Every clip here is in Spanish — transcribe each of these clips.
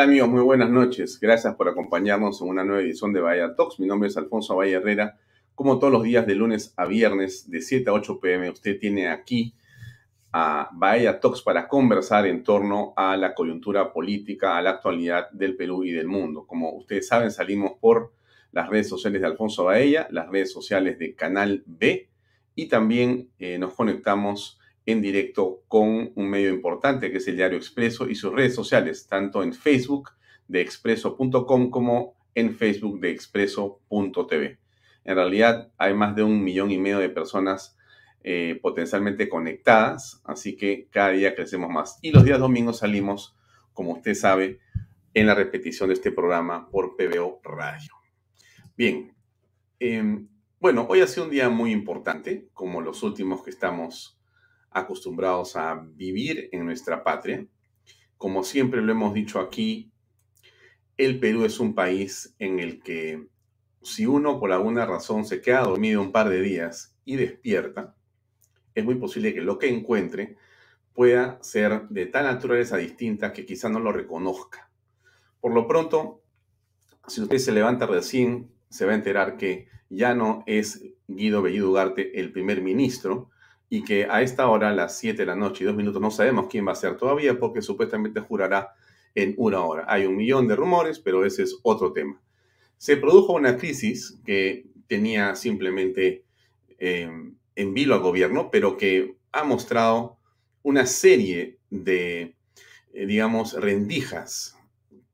tal amigos? Muy buenas noches. Gracias por acompañarnos en una nueva edición de Bahía Talks. Mi nombre es Alfonso Valle Herrera. Como todos los días de lunes a viernes de 7 a 8 pm, usted tiene aquí a Bahía Talks para conversar en torno a la coyuntura política, a la actualidad del Perú y del mundo. Como ustedes saben, salimos por las redes sociales de Alfonso Baella, las redes sociales de Canal B y también eh, nos conectamos en directo con un medio importante que es el Diario Expreso y sus redes sociales, tanto en Facebook de expreso.com como en Facebook de expreso.tv. En realidad hay más de un millón y medio de personas eh, potencialmente conectadas, así que cada día crecemos más. Y los días domingos salimos, como usted sabe, en la repetición de este programa por PBO Radio. Bien, em, bueno, hoy ha sido un día muy importante, como los últimos que estamos acostumbrados a vivir en nuestra patria. Como siempre lo hemos dicho aquí, el Perú es un país en el que si uno por alguna razón se queda dormido un par de días y despierta, es muy posible que lo que encuentre pueda ser de tal naturaleza distinta que quizá no lo reconozca. Por lo pronto, si usted se levanta recién, se va a enterar que ya no es Guido Bellido Ugarte el primer ministro, y que a esta hora, a las 7 de la noche y dos minutos, no sabemos quién va a ser todavía porque supuestamente jurará en una hora. Hay un millón de rumores, pero ese es otro tema. Se produjo una crisis que tenía simplemente em, en vilo al gobierno, pero que ha mostrado una serie de, eh, digamos, rendijas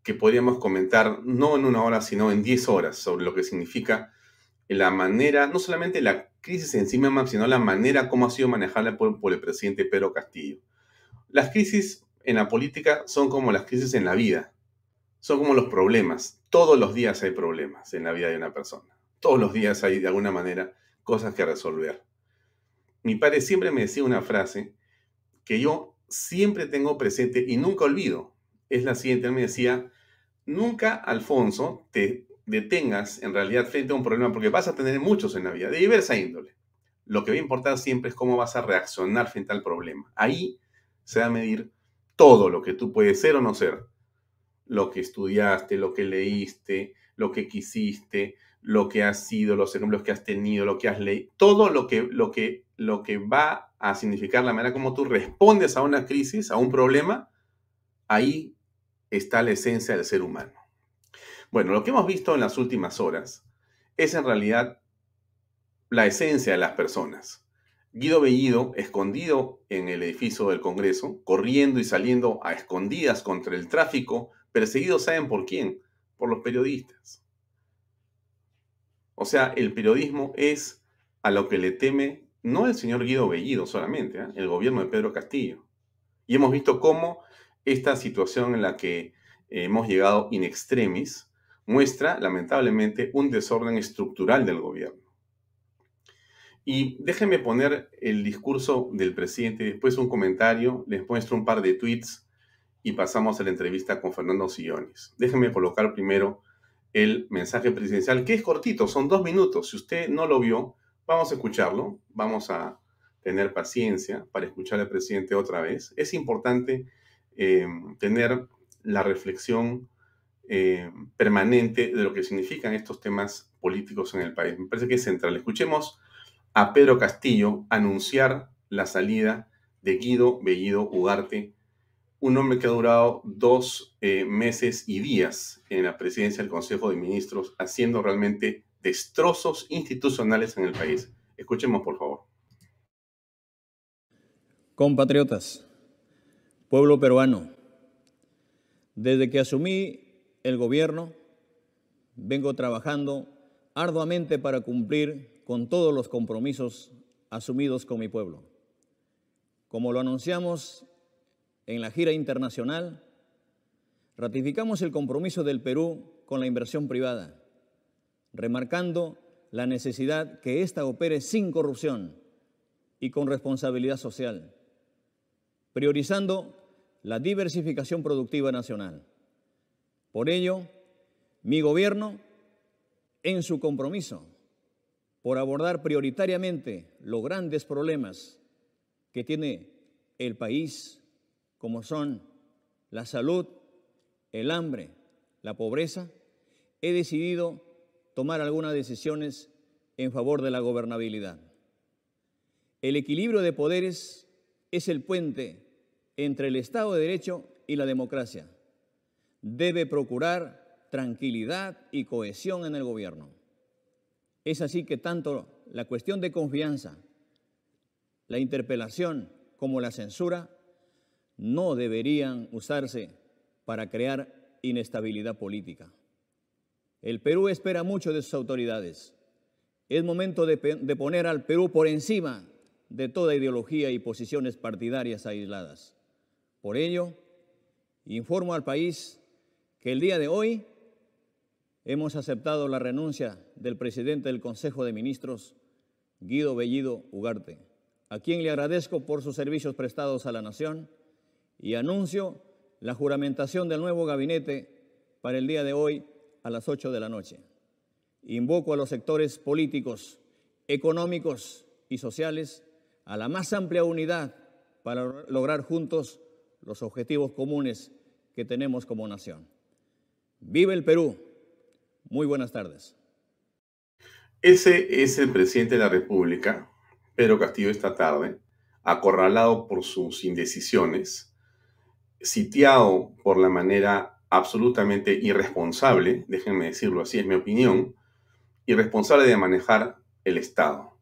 que podríamos comentar no en una hora, sino en 10 horas sobre lo que significa la manera, no solamente la crisis encima, sino la manera como ha sido manejada por el presidente Pedro Castillo. Las crisis en la política son como las crisis en la vida, son como los problemas. Todos los días hay problemas en la vida de una persona. Todos los días hay de alguna manera cosas que resolver. Mi padre siempre me decía una frase que yo siempre tengo presente y nunca olvido. Es la siguiente, él me decía, nunca, Alfonso, te detengas en realidad frente a un problema, porque vas a tener muchos en la vida, de diversa índole. Lo que va a importar siempre es cómo vas a reaccionar frente al problema. Ahí se va a medir todo lo que tú puedes ser o no ser. Lo que estudiaste, lo que leíste, lo que quisiste, lo que has sido, los ejemplos que has tenido, lo que has leído, todo lo que, lo que, lo que va a significar la manera como tú respondes a una crisis, a un problema, ahí está la esencia del ser humano. Bueno, lo que hemos visto en las últimas horas es en realidad la esencia de las personas. Guido Bellido, escondido en el edificio del Congreso, corriendo y saliendo a escondidas contra el tráfico, perseguido, ¿saben por quién? Por los periodistas. O sea, el periodismo es a lo que le teme no el señor Guido Bellido solamente, ¿eh? el gobierno de Pedro Castillo. Y hemos visto cómo esta situación en la que hemos llegado in extremis muestra, lamentablemente, un desorden estructural del gobierno. Y déjenme poner el discurso del presidente, después un comentario, les muestro un par de tweets y pasamos a la entrevista con Fernando Sillones. Déjenme colocar primero el mensaje presidencial, que es cortito, son dos minutos. Si usted no lo vio, vamos a escucharlo, vamos a tener paciencia para escuchar al presidente otra vez. Es importante eh, tener la reflexión eh, permanente de lo que significan estos temas políticos en el país. Me parece que es central. Escuchemos a Pedro Castillo anunciar la salida de Guido Bellido Ugarte, un hombre que ha durado dos eh, meses y días en la presidencia del Consejo de Ministros, haciendo realmente destrozos institucionales en el país. Escuchemos, por favor. Compatriotas, pueblo peruano, desde que asumí el gobierno, vengo trabajando arduamente para cumplir con todos los compromisos asumidos con mi pueblo. Como lo anunciamos en la gira internacional, ratificamos el compromiso del Perú con la inversión privada, remarcando la necesidad que ésta opere sin corrupción y con responsabilidad social, priorizando la diversificación productiva nacional. Por ello, mi gobierno, en su compromiso por abordar prioritariamente los grandes problemas que tiene el país, como son la salud, el hambre, la pobreza, he decidido tomar algunas decisiones en favor de la gobernabilidad. El equilibrio de poderes es el puente entre el Estado de Derecho y la democracia. Debe procurar tranquilidad y cohesión en el gobierno. Es así que tanto la cuestión de confianza, la interpelación como la censura no deberían usarse para crear inestabilidad política. El Perú espera mucho de sus autoridades. Es momento de, poner al Perú por encima de toda ideología y posiciones partidarias aisladas. Por ello, informo al país que el día de hoy hemos aceptado la renuncia del presidente del Consejo de Ministros, Guido Bellido Ugarte, a quien le agradezco por sus servicios prestados a la nación y anuncio la juramentación del nuevo gabinete para el día de hoy a las 8 de la noche. Invoco a los sectores políticos, económicos y sociales a la más amplia unidad para lograr juntos los objetivos comunes que tenemos como nación. Vive el Perú. Muy buenas tardes. Ese es el presidente de la República, Pedro Castillo, esta tarde, acorralado por sus indecisiones, sitiado por la manera absolutamente irresponsable, déjenme decirlo así, es mi opinión, irresponsable de manejar el Estado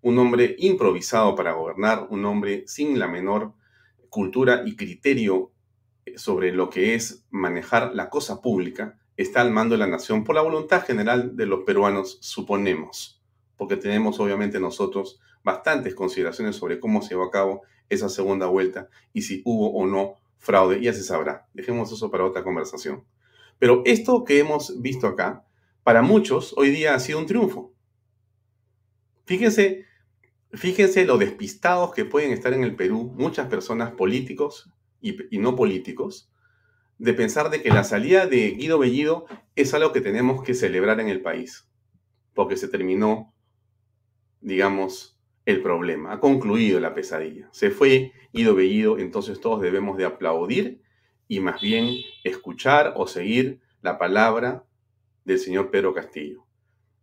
un hombre improvisado para gobernar, un hombre sin la menor cultura y criterio sobre lo que es manejar la cosa pública, está al mando de la nación por la voluntad general de los peruanos, suponemos, porque tenemos obviamente nosotros bastantes consideraciones sobre cómo se llevó a cabo esa segunda vuelta y si hubo o no fraude, ya se sabrá. Dejemos eso para otra conversación. Pero esto que hemos visto acá, para muchos hoy día ha sido un triunfo. Fíjense Fíjense lo despistados que pueden estar en el Perú muchas personas políticos y, no políticos de pensar de que la salida de Guido Bellido es algo que tenemos que celebrar en el país, porque se terminó, digamos, el problema, ha concluido la pesadilla. Se fue Guido Bellido, entonces todos debemos de aplaudir y más bien escuchar o seguir la palabra del señor Pedro Castillo.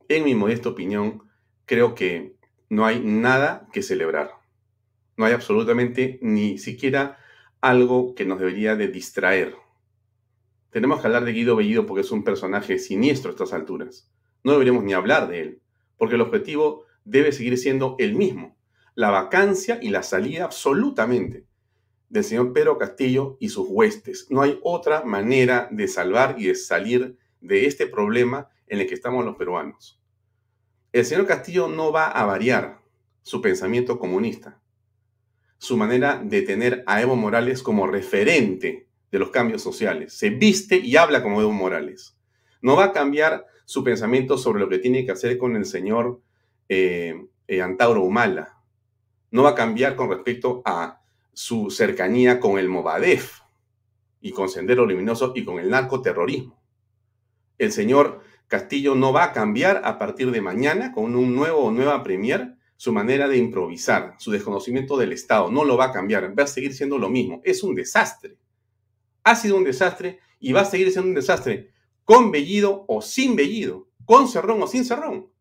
En mi modesta opinión, creo que no hay nada que celebrar. No hay absolutamente ni siquiera algo que nos debería de distraer. Tenemos que hablar de Guido Bellido porque es un personaje siniestro a estas alturas. No deberíamos ni hablar de él, porque el objetivo debe seguir siendo el mismo, la vacancia y la salida absolutamente del señor Pedro Castillo y sus huestes. No hay otra manera de salvar y de salir de este problema en el que estamos los peruanos el señor Castillo no va a variar su pensamiento comunista, su manera de tener a Evo Morales como referente de los cambios sociales. Se viste y habla como Evo Morales. No va a cambiar su pensamiento sobre lo que tiene que hacer con el señor eh, eh, Antauro Humala. No va a cambiar con respecto a su cercanía con el Movadef y con Sendero Luminoso y con el narcoterrorismo. El señor Castillo no va a cambiar a partir de mañana con un nuevo o nueva premier su manera de improvisar, su desconocimiento del Estado. No lo va a cambiar, va a seguir siendo lo mismo. Es un desastre. Ha sido un desastre y va a seguir siendo un desastre con Bellido o sin Bellido, con Cerrón o sin Cerrón.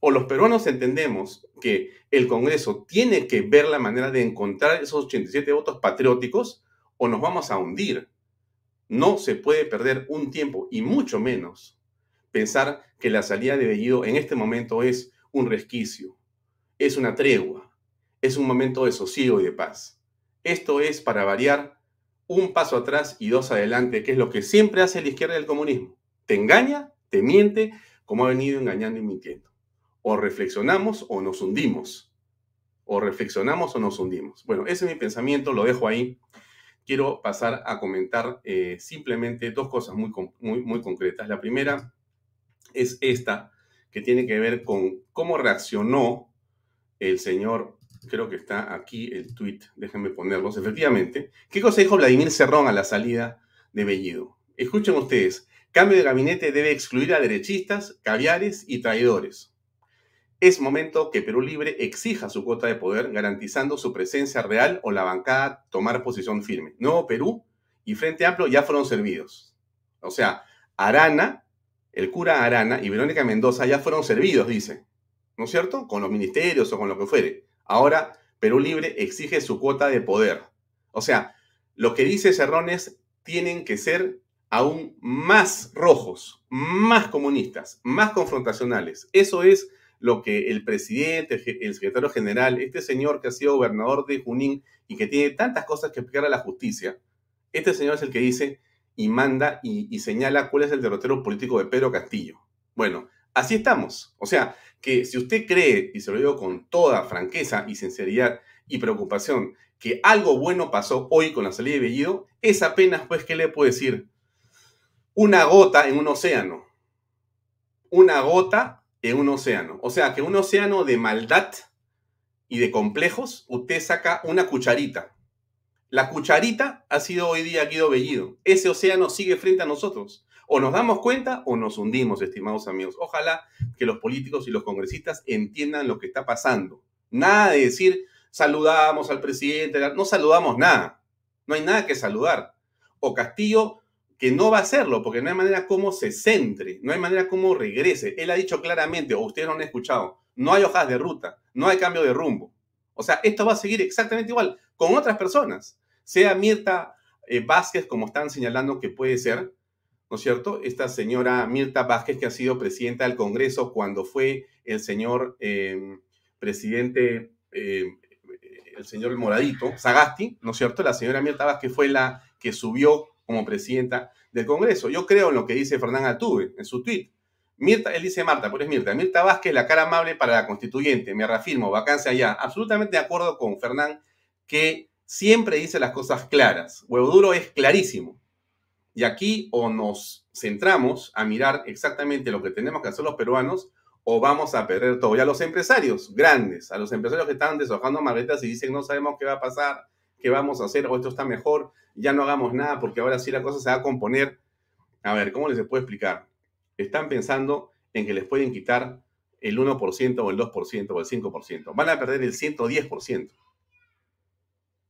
O los peruanos entendemos que el Congreso tiene que ver la manera de encontrar esos 87 votos patrióticos o nos vamos a hundir. No se puede perder un tiempo y mucho menos pensar que la salida de Bellido en este momento es un resquicio, es una tregua, es un momento de sosiego y de paz. Esto es, para variar, un paso atrás y dos adelante, que es lo que siempre hace la izquierda del comunismo. Te engaña, te miente, como ha venido engañando y mintiendo. O reflexionamos o nos hundimos. O reflexionamos o nos hundimos. Bueno, ese es mi pensamiento, lo dejo ahí. Quiero pasar a comentar eh, simplemente dos cosas muy, muy, muy concretas. La primera es esta, que tiene que ver con cómo reaccionó el señor, creo que está aquí el tuit, déjenme ponerlos, efectivamente. ¿Qué cosa Vladimir Cerrón a la salida de Bellido? Escuchen ustedes, cambio de gabinete debe excluir a derechistas, caviares y traidores. Es momento que Perú Libre exija su cuota de poder, garantizando su presencia real o la bancada tomar posición firme. Nuevo Perú y Frente Amplio ya fueron servidos. O sea, Arana, el cura Arana y Verónica Mendoza ya fueron servidos, dice. ¿No es cierto? Con los ministerios o con lo que fuere. Ahora, Perú Libre exige su cuota de poder. O sea, lo que dice Cerrones tienen que ser aún más rojos, más comunistas, más confrontacionales. Eso es lo que el presidente, el secretario general, este señor que ha sido gobernador de Junín y que tiene tantas cosas que explicar a la justicia, este señor es el que dice y manda y, señala cuál es el derrotero político de Pedro Castillo. Bueno, así estamos. O sea, que si usted cree, y se lo digo con toda franqueza y sinceridad y preocupación, que algo bueno pasó hoy con la salida de Bellido, es apenas, pues, ¿qué le puedo decir? Una gota en un océano. Una gota en un océano. O sea, que un océano de maldad y de complejos, usted saca una cucharita. La cucharita ha sido hoy día Guido Bellido. Ese océano sigue frente a nosotros. O nos damos cuenta o nos hundimos, estimados amigos. Ojalá que los políticos y los congresistas entiendan lo que está pasando. Nada de decir, saludamos al presidente, no saludamos nada. No hay nada que saludar. O Castillo que no va a hacerlo, porque no hay manera como se centre, no hay manera como regrese. Él ha dicho claramente, o ustedes no han escuchado, no hay hojas de ruta, no hay cambio de rumbo. O sea, esto va a seguir exactamente igual con otras personas, sea Mirta eh, Vázquez, como están señalando que puede ser, ¿no es cierto? Esta señora Mirta Vázquez, que ha sido presidenta del Congreso cuando fue el señor eh, presidente, eh, el señor Moradito, Sagasti, ¿no es cierto? La señora Mirta Vázquez fue la que subió como presidenta del Congreso. Yo creo en lo que dice Fernán Altuve en su tweet. Mirta, él dice Marta, pero es Mirta. Mirta Vázquez, la cara amable para la constituyente. Me reafirmo, vacancia allá. Absolutamente de acuerdo con Fernán, que siempre dice las cosas claras. Huevo duro es clarísimo. Y aquí o nos centramos a mirar exactamente lo que tenemos que hacer los peruanos o vamos a perder todo. Y a los empresarios grandes, a los empresarios que están deshojando maletas y dicen no sabemos qué va a pasar, qué vamos a hacer o esto está mejor, ya no hagamos nada porque ahora sí la cosa se va a componer. A ver, ¿cómo les puedo explicar? Están pensando en que les pueden quitar el 1% o el 2% o el 5%. Van a perder el 110%.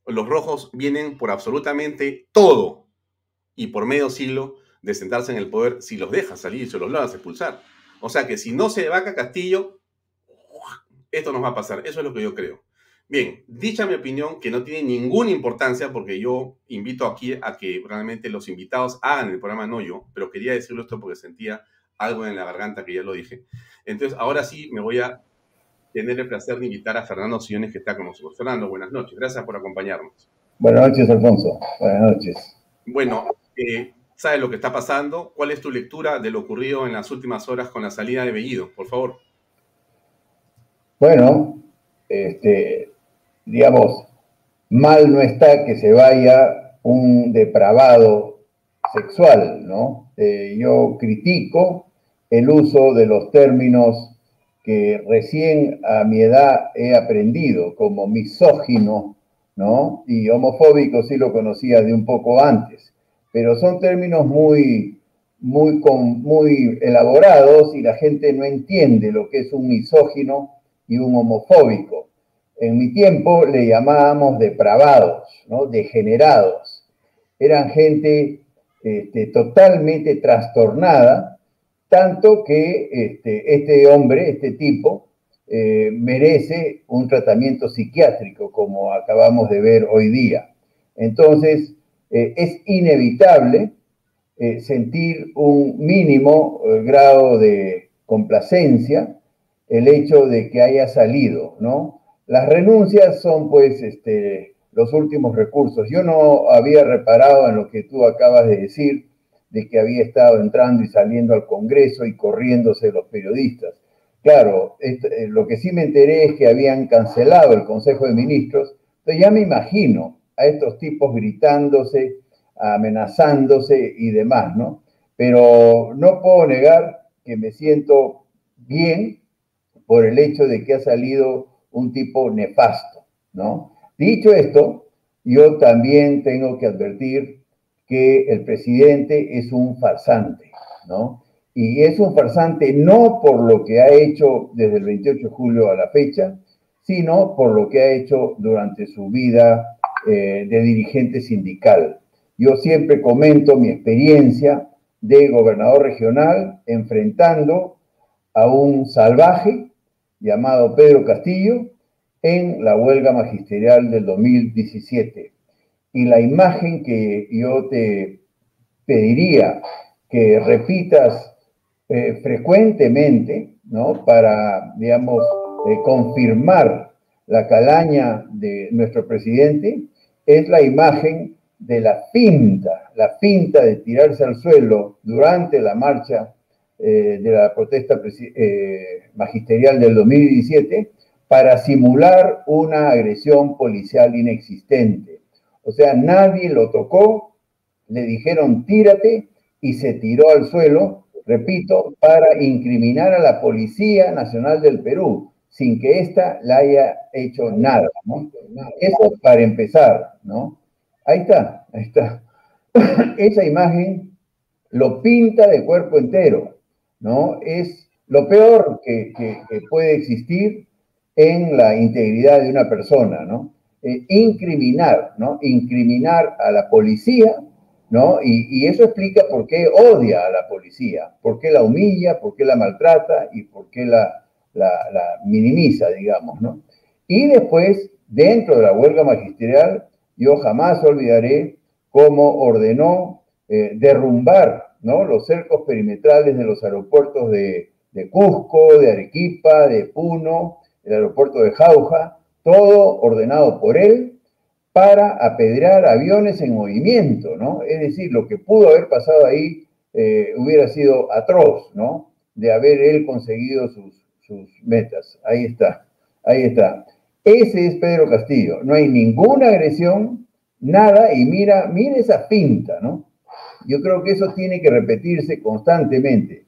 Los rojos vienen por absolutamente todo y por medio siglo de sentarse en el poder si los dejas salir y se los logras expulsar. O sea que si no se vaca Castillo, esto nos va a pasar. Eso es lo que yo creo. Bien, dicha mi opinión, que no tiene ninguna importancia, porque yo invito aquí a que realmente los invitados hagan el programa, no yo, pero quería decirlo esto porque sentía algo en la garganta que ya lo dije. Entonces, ahora sí me voy a tener el placer de invitar a Fernando Siones, que está con nosotros. Fernando, buenas noches, gracias por acompañarnos. Buenas noches, Alfonso. Buenas noches. Bueno, ¿sabes lo que está pasando? ¿Cuál es tu lectura de lo ocurrido en las últimas horas con la salida de Bellido? Por favor. Bueno, este, digamos, mal no está que se vaya un depravado sexual, ¿no? Eh, yo critico el uso de los términos que recién a mi edad he aprendido, como misógino, ¿no? Y homofóbico sí lo conocía de un poco antes, pero son términos muy, muy, muy elaborados y la gente no entiende lo que es un misógino y un homofóbico en mi tiempo le llamábamos depravados, ¿no? degenerados. Eran gente este, totalmente trastornada, tanto que este, este hombre, este tipo, eh, merece un tratamiento psiquiátrico, como acabamos de ver hoy día. Entonces, eh, es inevitable eh, sentir un mínimo grado de complacencia el hecho de que haya salido, ¿no? Las renuncias son pues este, los últimos recursos. Yo no había reparado en lo que tú acabas de decir, de que había estado entrando y saliendo al Congreso y corriéndose los periodistas. Claro, eh, lo que sí me enteré es que habían cancelado el Consejo de Ministros. Entonces ya me imagino a estos tipos gritándose, amenazándose y demás, ¿no? Pero no puedo negar que me siento bien por el hecho de que ha salido un tipo nefasto, ¿no? Dicho esto, yo también tengo que advertir que el presidente es un farsante, ¿no? Y es un farsante no por lo que ha hecho desde el 28 de julio a la fecha, sino por lo que ha hecho durante su vida eh, de dirigente sindical. Yo siempre comento mi experiencia de gobernador regional enfrentando a un salvaje llamado Pedro Castillo en la huelga magisterial del 2017. Y la imagen que yo te pediría que repitas eh, frecuentemente, ¿no? Para, digamos, eh, confirmar la calaña de nuestro presidente, es la imagen de la finta, la finta de tirarse al suelo durante la marcha eh, de la protesta magisterial del 2017 para simular una agresión policial inexistente. O sea, nadie lo tocó, le dijeron tírate y se tiró al suelo, repito, para incriminar a la Policía Nacional del Perú, sin que ésta la haya hecho nada. Eso para empezar, ¿no? Ahí está, ahí está. Esa imagen lo pinta de cuerpo entero, ¿no? Es lo peor que, puede existir en la integridad de una persona, ¿no? Eh, incriminar, ¿no? Incriminar a la policía ¿no? Y, eso explica por qué odia a la policía, por qué la humilla, por qué la maltrata y por qué la, minimiza, digamos, ¿no? Y después, dentro de la huelga magisterial, yo jamás olvidaré cómo ordenó eh, derrumbar, ¿no? Los cercos perimetrales de los aeropuertos de, de Cusco, de Arequipa, de Puno, el aeropuerto de Jauja, todo ordenado por él para apedrear aviones en movimiento, ¿no? Es decir, lo que pudo haber pasado ahí eh, hubiera sido atroz, ¿no? De haber él conseguido sus, sus metas. Ahí está, ahí está. Ese es Pedro Castillo. No hay ninguna agresión, nada, y mira, mira esa pinta, ¿no? Yo creo que eso tiene que repetirse constantemente.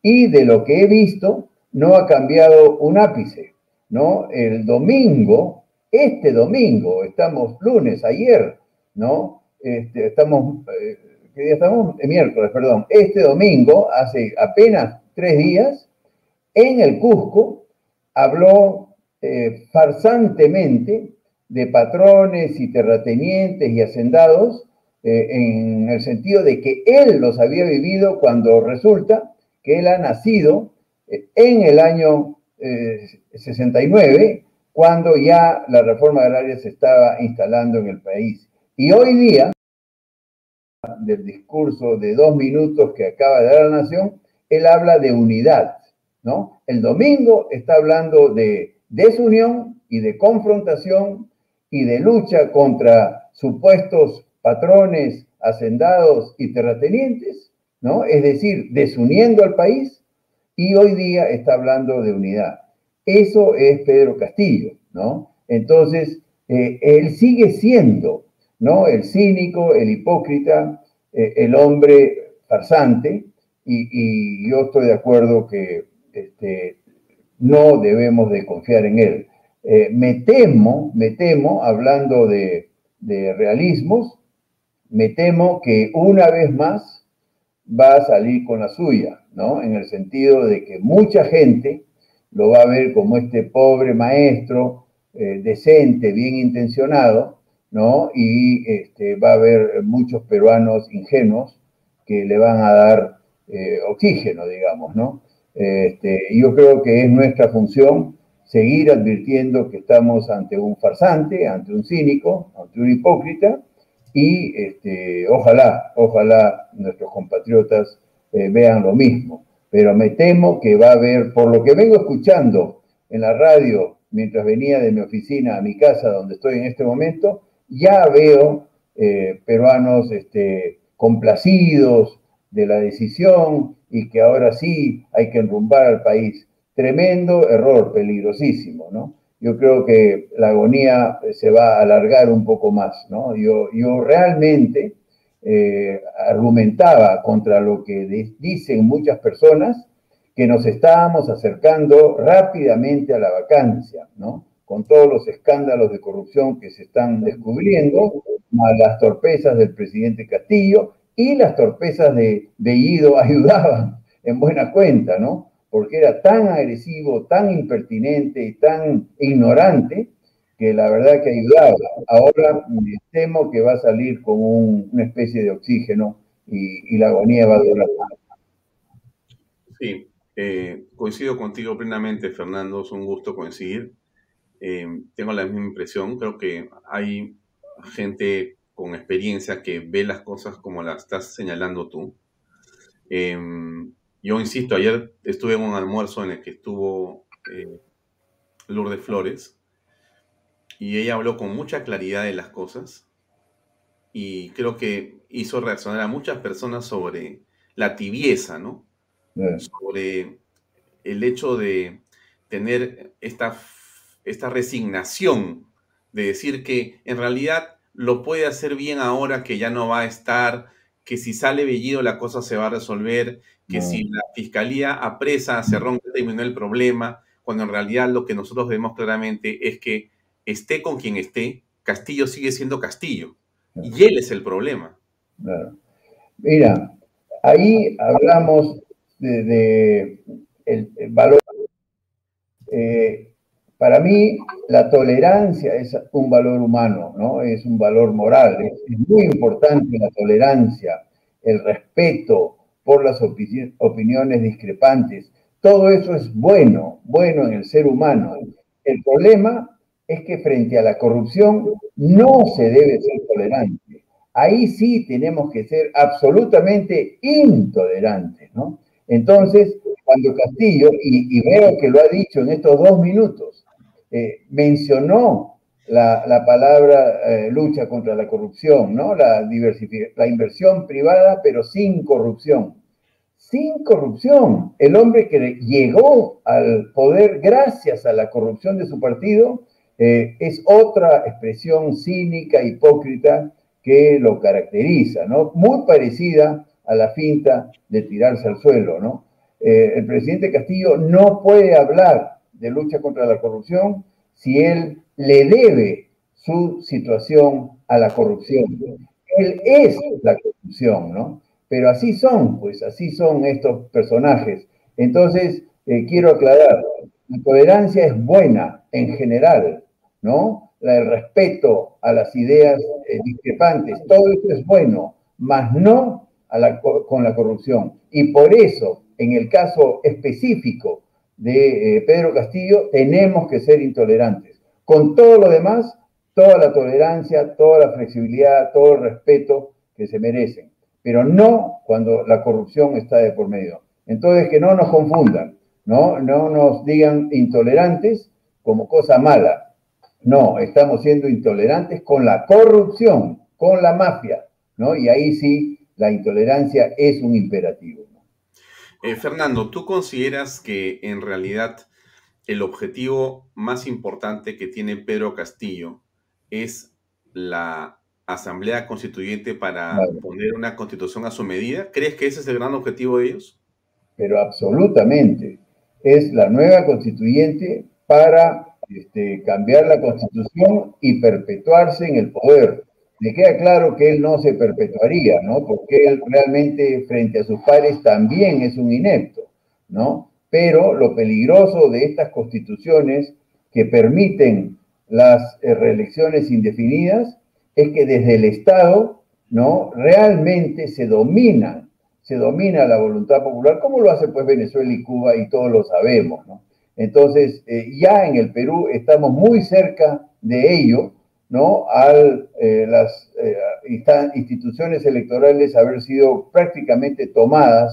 Y de lo que he visto, no ha cambiado un ápice, ¿no? El domingo, este domingo, estamos lunes, ayer, ¿no? Este, estamos, eh, ¿qué día estamos? El miércoles, perdón. Este domingo, hace apenas tres días, en el Cusco, habló eh, farsantemente de patrones y terratenientes y hacendados, eh, en el sentido de que él los había vivido cuando resulta que él ha nacido en el año 69 cuando ya la reforma agraria se estaba instalando en el país. Y hoy día, del discurso de dos minutos que acaba de dar la Nación, él habla de unidad, ¿no? El domingo está hablando de desunión y de confrontación y de lucha contra supuestos patrones, hacendados y terratenientes, ¿no? Es decir, desuniendo al país y hoy día está hablando de unidad. Eso es Pedro Castillo, ¿no? Entonces, eh, él sigue siendo, ¿no? El cínico, el hipócrita, eh, el hombre farsante, y, yo estoy de acuerdo que este, no debemos de confiar en él. Eh, me temo, me temo, hablando de, realismos, me temo que una vez más va a salir con la suya, ¿no? En el sentido de que mucha gente lo va a ver como este pobre maestro, eh, decente, bien intencionado, ¿no? Y este, va a haber muchos peruanos ingenuos que le van a dar eh, oxígeno, digamos, ¿no? Este, yo creo que es nuestra función seguir advirtiendo que estamos ante un farsante, ante un cínico, ante un hipócrita, y este, ojalá, ojalá nuestros compatriotas eh, vean lo mismo. Pero me temo que va a haber, por lo que vengo escuchando en la radio mientras venía de mi oficina a mi casa donde estoy en este momento, ya veo eh, peruanos este, complacidos de la decisión y que ahora sí hay que enrumbar al país. Tremendo error, peligrosísimo, ¿no? Yo creo que la agonía se va a alargar un poco más, ¿no? Yo, yo realmente eh, argumentaba contra lo que dicen muchas personas, que nos estábamos acercando rápidamente a la vacancia, ¿no? Con todos los escándalos de corrupción que se están descubriendo, más las torpezas del presidente Castillo y las torpezas de Bellido ayudaban en buena cuenta, ¿no? Porque era tan agresivo, tan impertinente y tan ignorante que la verdad que ayudaba. Ahora me temo que va a salir como una especie de oxígeno y, la agonía va a durar. Sí, eh, coincido contigo plenamente, Fernando, es un gusto coincidir. Eh, tengo la misma impresión, creo que hay gente con experiencia que ve las cosas como las estás señalando tú. Eh, yo insisto, ayer estuve en un almuerzo en el que estuvo Lourdes Flores y ella habló con mucha claridad de las cosas y creo que hizo reaccionar a muchas personas sobre la tibieza, ¿no? Sobre el hecho de tener esta, esta resignación de decir que en realidad lo puede hacer bien ahora que ya no va a estar, que si sale Bellido la cosa se va a resolver, que si la fiscalía apresa, se rompe el problema, cuando en realidad lo que nosotros vemos claramente es que esté con quien esté, Castillo sigue siendo Castillo. Y él es el problema. Mira, ahí hablamos de, el, valor. Eh, para mí, la tolerancia es un valor humano, ¿no? Es un valor moral. Es, muy importante la tolerancia, el respeto por las opiniones discrepantes. Todo eso es bueno, bueno en el ser humano. El problema es que frente a la corrupción no se debe ser tolerante. Ahí sí tenemos que ser absolutamente intolerantes, ¿no? Entonces, cuando Castillo, y, veo que lo ha dicho en estos dos minutos, eh, mencionó la, palabra eh, lucha contra la corrupción, ¿no? La, la inversión privada, pero sin corrupción. Sin corrupción. El hombre que llegó al poder gracias a la corrupción de su partido, eh, es otra expresión cínica, hipócrita que lo caracteriza, ¿no? Muy parecida a la finta de tirarse al suelo, ¿no? El presidente Castillo no puede hablar de lucha contra la corrupción si él le debe su situación a la corrupción. Él es la corrupción, ¿no? Pero así son, pues así son estos personajes. Entonces, eh, quiero aclarar, la tolerancia es buena en general, ¿no? El respeto a las ideas eh, discrepantes, todo eso es bueno, mas no con la corrupción. Y por eso, en el caso específico de eh, Pedro Castillo, tenemos que ser intolerantes. Con todo lo demás, toda la tolerancia, toda la flexibilidad, todo el respeto que se merecen, pero no cuando la corrupción está de por medio. Entonces, que no nos confundan, ¿no? No nos digan intolerantes como cosa mala. No, estamos siendo intolerantes con la corrupción, con la mafia, ¿no? Y ahí sí, la intolerancia es un imperativo. Eh, Fernando, ¿tú consideras que en realidad el objetivo más importante que tiene Pedro Castillo es la Asamblea Constituyente para poner una constitución a su medida? ¿Crees que ese es el gran objetivo de ellos? Pero absolutamente. Es la nueva constituyente para este, cambiar la constitución y perpetuarse en el poder. Me queda claro que él no se perpetuaría, ¿no? Porque él realmente frente a sus pares también es un inepto, ¿no? Pero lo peligroso de estas constituciones que permiten las eh, reelecciones indefinidas es que desde el Estado, ¿no? Realmente se domina, se domina la voluntad popular, como lo hace pues Venezuela y Cuba y todos lo sabemos, ¿no? Entonces, eh, ya en el Perú estamos muy cerca de ello, ¿no? Al eh, las eh, instituciones electorales haber sido prácticamente tomadas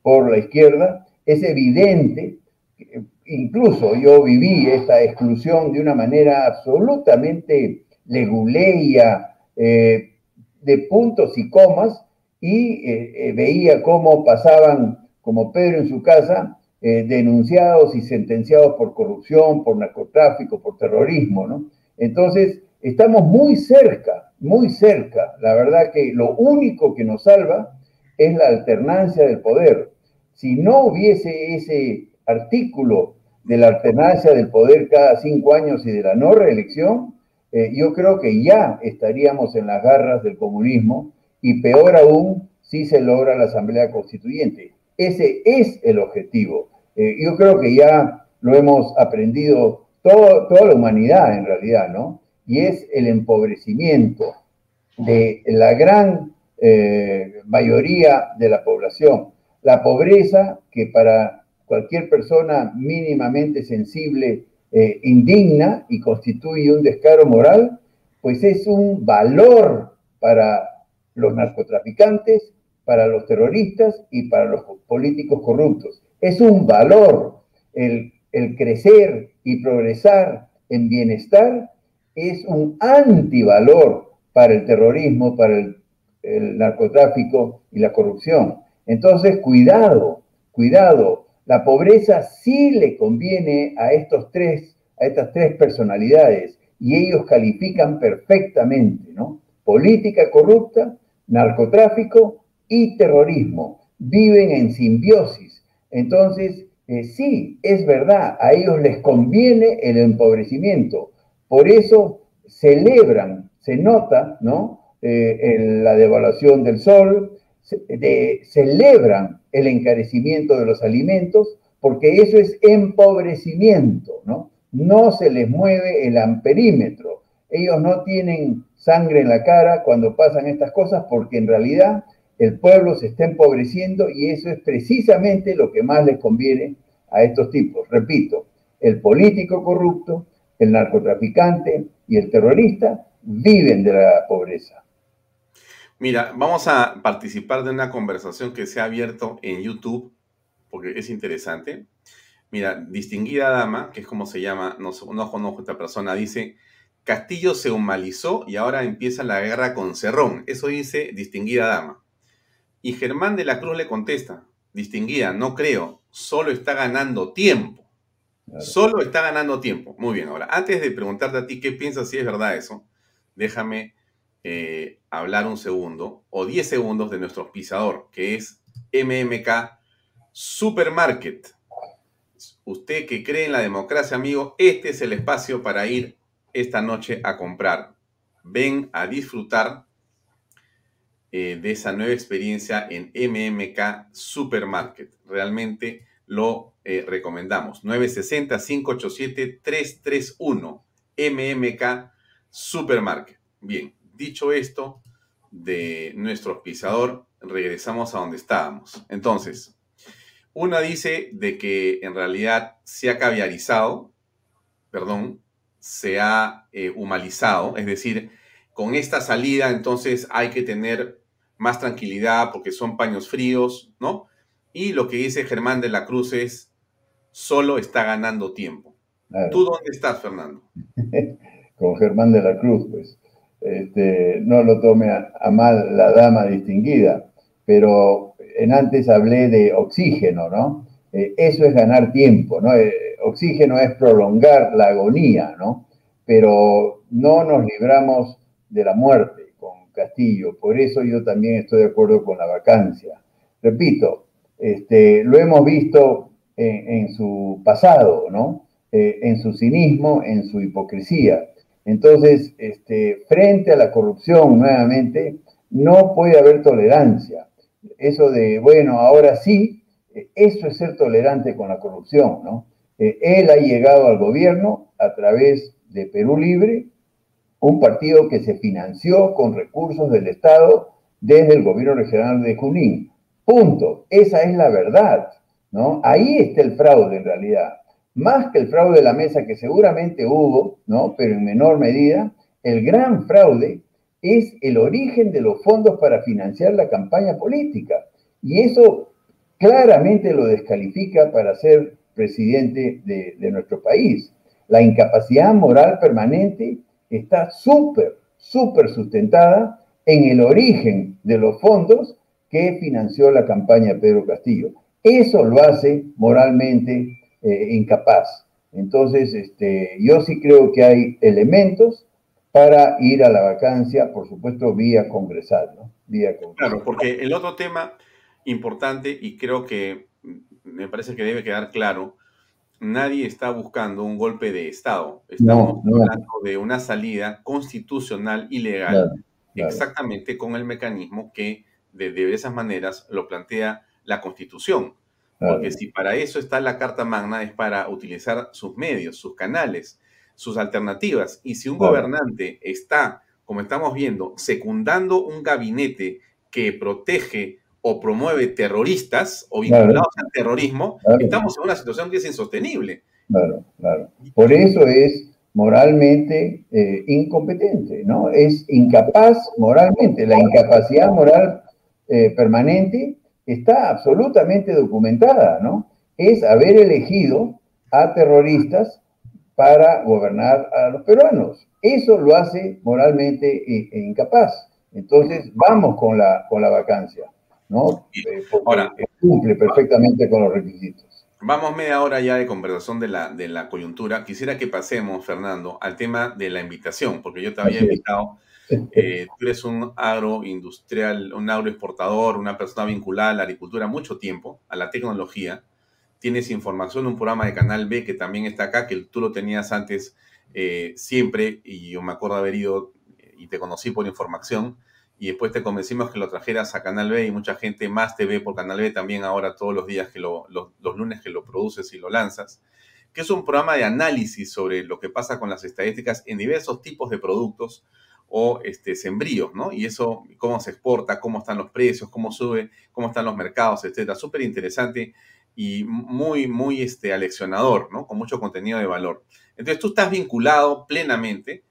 por la izquierda, es evidente, incluso yo viví esta exclusión de una manera absolutamente leguleya, de puntos y comas, y veía cómo pasaban, como Pedro en su casa, eh, denunciados y sentenciados por corrupción, por narcotráfico, por terrorismo, ¿no? Entonces, estamos muy cerca, muy cerca. La verdad que lo único que nos salva es la alternancia del poder. Si no hubiese ese artículo de la alternancia del poder cada cinco años y de la no reelección, eh, yo creo que ya estaríamos en las garras del comunismo y peor aún si se logra la Asamblea Constituyente. Ese es el objetivo. Eh, yo creo que ya lo hemos aprendido toda la humanidad en realidad, ¿no? Y es el empobrecimiento de la gran eh, mayoría de la población. La pobreza, que para cualquier persona mínimamente sensible eh, indigna y constituye un descaro moral, pues es un valor para los narcotraficantes, para los terroristas y para los políticos corruptos. Es un valor el, el crecer y progresar en bienestar, es un antivalor para el terrorismo, para el, narcotráfico y la corrupción. Entonces, cuidado, cuidado. La pobreza sí le conviene a estos tres, a estas tres personalidades y ellos califican perfectamente, ¿no? Política corrupta, narcotráfico y terrorismo. Viven en simbiosis. Entonces, eh, sí, es verdad, a ellos les conviene el empobrecimiento. Por eso celebran, se nota, ¿no? Eh, la devaluación del sol, celebran el encarecimiento de los alimentos, porque eso es empobrecimiento, ¿no? No se les mueve el amperímetro. Ellos no tienen sangre en la cara cuando pasan estas cosas porque en realidad el pueblo se está empobreciendo y eso es precisamente lo que más les conviene a estos tipos. Repito, el político corrupto, el narcotraficante y el terrorista viven de la pobreza. Mira, vamos a participar de una conversación que se ha abierto en YouTube, porque es interesante. Mira, distinguida dama, que es como se llama, no, no conozco a esta persona, dice, Castillo se humanizó y ahora empieza la guerra con Cerrón. Eso dice distinguida dama. Y Germán de la Cruz le contesta, distinguida, no creo, solo está ganando tiempo. Solo está ganando tiempo. Muy bien, ahora, antes de preguntarte a ti qué piensas si es verdad eso, déjame eh, hablar un segundo o 10 segundos de nuestro auspiciador, que es MMK Supermarket. Usted que cree en la democracia, amigo, este es el espacio para ir esta noche a comprar. Ven a disfrutar eh, de esa nueva experiencia en MMK Supermarket. Realmente lo eh, recomendamos. 960-587-331 MMK Supermarket. Bien, dicho esto de nuestro auspiciador, regresamos a donde estábamos. Entonces, una dice de que en realidad se ha caviarizado, perdón, se ha eh, humanizado, es decir, con esta salida entonces hay que tener más tranquilidad porque son paños fríos, ¿no? Y lo que dice Germán de la Cruz es, solo está ganando tiempo. ¿Tú dónde estás, Fernando? con Germán de la Cruz, pues. Este, no lo tome a, mal la dama distinguida, pero en antes hablé de oxígeno, ¿no? Eh, eso es ganar tiempo, ¿no? Eh, oxígeno es prolongar la agonía, ¿no? Pero no nos libramos de la muerte con Castillo, por eso yo también estoy de acuerdo con la vacancia. Repito, este, lo hemos visto en, su pasado, ¿no? Eh, en su cinismo, en su hipocresía. Entonces, este, frente a la corrupción, nuevamente, no puede haber tolerancia. Eso de, bueno, ahora sí, eso es ser tolerante con la corrupción, ¿no? Eh, él ha llegado al gobierno a través de Perú Libre, un partido que se financió con recursos del Estado desde el gobierno regional de Junín. Punto. Esa es la verdad, ¿no? Ahí está el fraude en realidad más que el fraude de la mesa que seguramente hubo, ¿no? Pero en menor medida, el gran fraude es el origen de los fondos para financiar la campaña política. Y eso claramente lo descalifica para ser presidente de, de nuestro país. La incapacidad moral permanente está súper, súper sustentada en el origen de los fondos que financió la campaña Pedro Castillo. Eso lo hace moralmente eh, incapaz. Entonces, este, yo sí creo que hay elementos para ir a la vacancia, por supuesto, vía congresal, ¿no? Vía Claro, porque el otro tema importante, y creo que me parece que debe quedar claro, nadie está buscando un golpe de Estado. Estamos hablando de una salida constitucional y legal, exactamente con el mecanismo que de diversas maneras lo plantea la Constitución. Porque si para eso está la Carta Magna, es para utilizar sus medios, sus canales, sus alternativas. Y si un gobernante está, como estamos viendo, secundando un gabinete que protege o promueve terroristas o vinculados al terrorismo, estamos en una situación que es insostenible. Claro, claro. Por eso es moralmente eh, incompetente, ¿no? Es incapaz moralmente. La incapacidad moral eh, permanente está absolutamente documentada, ¿no? Es haber elegido a terroristas para gobernar a los peruanos. Eso lo hace moralmente eh, incapaz. Entonces, vamos con la, con la vacancia, ¿no? Ahora, cumple perfectamente con los requisitos. Vamos media hora ya de conversación de la, de la coyuntura. Quisiera que pasemos, Fernando, al tema de la invitación, porque yo te había invitado. Eh, tú eres un agroindustrial, un agroexportador, una persona vinculada a la agricultura mucho tiempo, a la tecnología. Tienes información, un programa de Canal B que también está acá, que tú lo tenías antes eh, siempre, y yo me acuerdo haber ido y te conocí por información y después te convencimos que lo trajeras a Canal B y mucha gente más te ve por Canal B también ahora todos los días que lo, los, lunes que lo produces y lo lanzas, que es un programa de análisis sobre lo que pasa con las estadísticas en diversos tipos de productos o este, sembríos, ¿no? Y eso, cómo se exporta, cómo están los precios, cómo sube, cómo están los mercados, etcétera. Súper interesante y muy, muy este, aleccionador, ¿no? Con mucho contenido de valor. Entonces, tú estás vinculado plenamente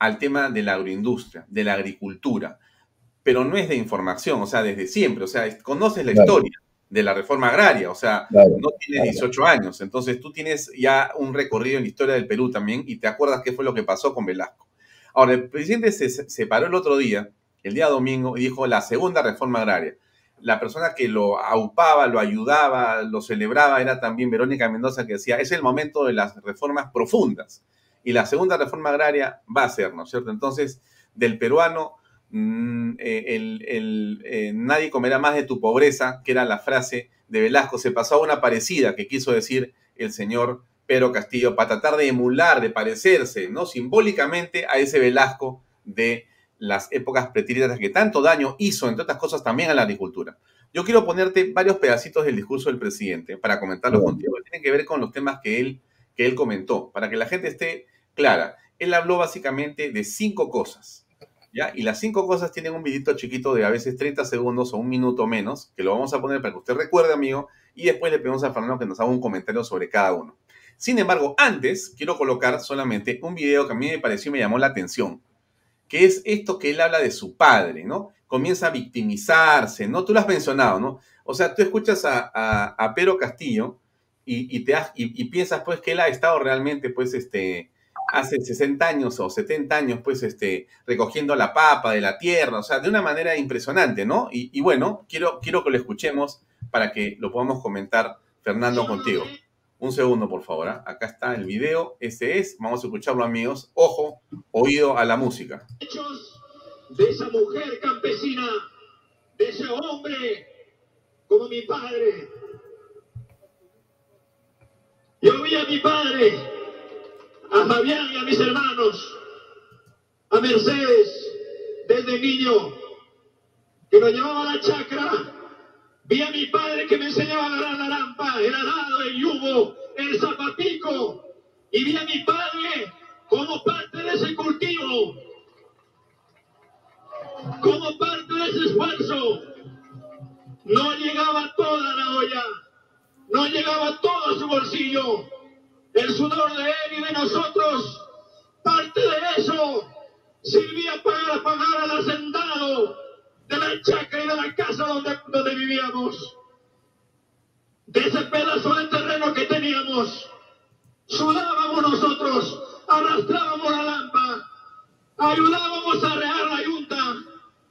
al tema de la agroindustria, de la agricultura pero no es de información, o sea, desde siempre, o sea, conoces la historia de la reforma agraria, o sea, no tienes 18 años, entonces tú tienes ya un recorrido en la historia del Perú también y te acuerdas qué fue lo que pasó con Velasco. Ahora, el presidente se separó el otro día, el día domingo, y dijo la segunda reforma agraria. La persona que lo aupaba, lo ayudaba, lo celebraba era también Verónica Mendoza que decía, es el momento de las reformas profundas. Y la segunda reforma agraria va a ser, ¿no es cierto? Entonces, del peruano Mm, eh, el, eh, nadie comerá más de tu pobreza, que era la frase de Velasco, se pasó a una parecida que quiso decir el señor Pedro Castillo para tratar de emular, de parecerse, ¿no? Simbólicamente a ese Velasco de las épocas pretéritas que tanto daño hizo, entre otras cosas, también a la agricultura. Yo quiero ponerte varios pedacitos del discurso del presidente para comentarlos contigo. Tienen que ver con los temas que él, que él comentó, para que la gente esté clara. Él habló básicamente de cinco cosas. Y las cinco cosas tienen un vidito chiquito de a veces 30 segundos o un minuto menos, que lo vamos a poner para que usted recuerde, amigo, y después le pedimos a Fernando que nos haga un comentario sobre cada uno. Sin embargo, antes quiero colocar solamente un video que a mí me pareció y me llamó la atención, que es esto que él habla de su padre, ¿no? Comienza a victimizarse, ¿no? Tú lo has mencionado, ¿no? O sea, tú escuchas a, a, Pedro Castillo y, te y, y, piensas, pues, que él ha estado realmente, pues, este, hace 60 años o 70 años, pues, este, recogiendo la papa de la tierra, o sea, de una manera impresionante, ¿no? Y, bueno, quiero, quiero que lo escuchemos para que lo podamos comentar, Fernando, contigo. Un segundo, por favor. ¿ah? Acá está el video. Ese es. Vamos a escucharlo, amigos. Ojo, oído a la música. De esa mujer campesina, de ese hombre como mi padre. Yo vi a mi padre a Fabián y a mis hermanos, a Mercedes, desde niño, que lo llevaba a la chacra. Vi a mi padre que me enseñaba a agarrar la lampa, el arado, el yugo, el zapatico. Y vi a mi padre como parte de ese cultivo, como parte de ese esfuerzo. No llegaba toda la olla, no llegaba todo su bolsillo el sudor de él y de nosotros, parte de eso sirvía para pagar al hacendado de la chacra y de la casa donde, donde vivíamos. De ese pedazo de terreno que teníamos, sudábamos nosotros, arrastrábamos la lampa, ayudábamos a rear la yunta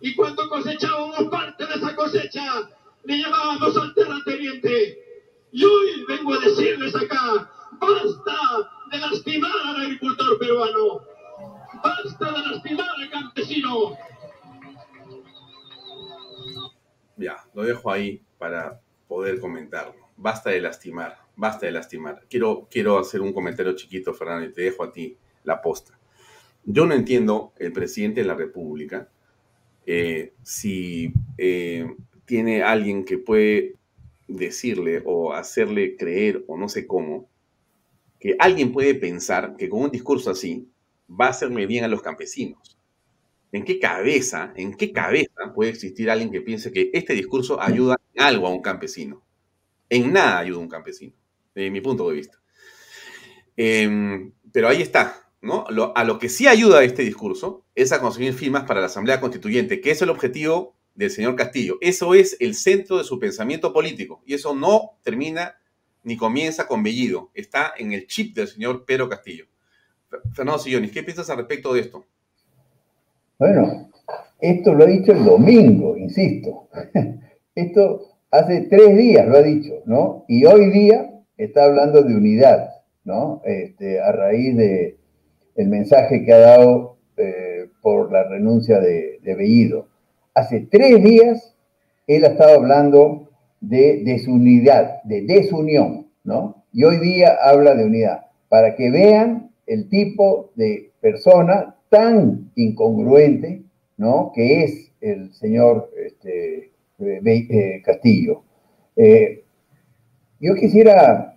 y cuando cosechábamos parte de esa cosecha, le llevábamos al terrateniente. Y hoy vengo a decirles acá, Basta de lastimar al agricultor peruano. Basta de lastimar al campesino. Ya, lo dejo ahí para poder comentarlo. Basta de lastimar, basta de lastimar. Quiero, quiero hacer un comentario chiquito, Fernando, y te dejo a ti la posta. Yo no entiendo el presidente de la República eh, si eh, tiene alguien que puede decirle o hacerle creer o no sé cómo que alguien puede pensar que con un discurso así va a hacerle bien a los campesinos. ¿En qué cabeza, en qué cabeza puede existir alguien que piense que este discurso ayuda en algo a un campesino? En nada ayuda a un campesino, desde mi punto de vista. Em, pero ahí está, ¿no? a lo que sí ayuda este discurso es a conseguir firmas para la Asamblea Constituyente, que es el objetivo del señor Castillo. Eso es el centro de su pensamiento político y eso no termina ni comienza con Bellido, está en el chip del señor Pedro Castillo. Fernando Sillonis, ¿qué piensas al respecto de esto? Bueno, esto lo ha dicho el domingo, insisto. Esto hace tres días lo ha dicho, ¿no? Y hoy día está hablando de unidad, ¿no? Este, a raíz de el mensaje que ha dado eh, por la renuncia de, de Bellido. Hace tres días él ha estado hablando de desunidad, de desunión, ¿no? Y hoy día habla de unidad, para que vean el tipo de persona tan incongruente, ¿no? Que es el señor este, eh, eh, Castillo. Eh, yo quisiera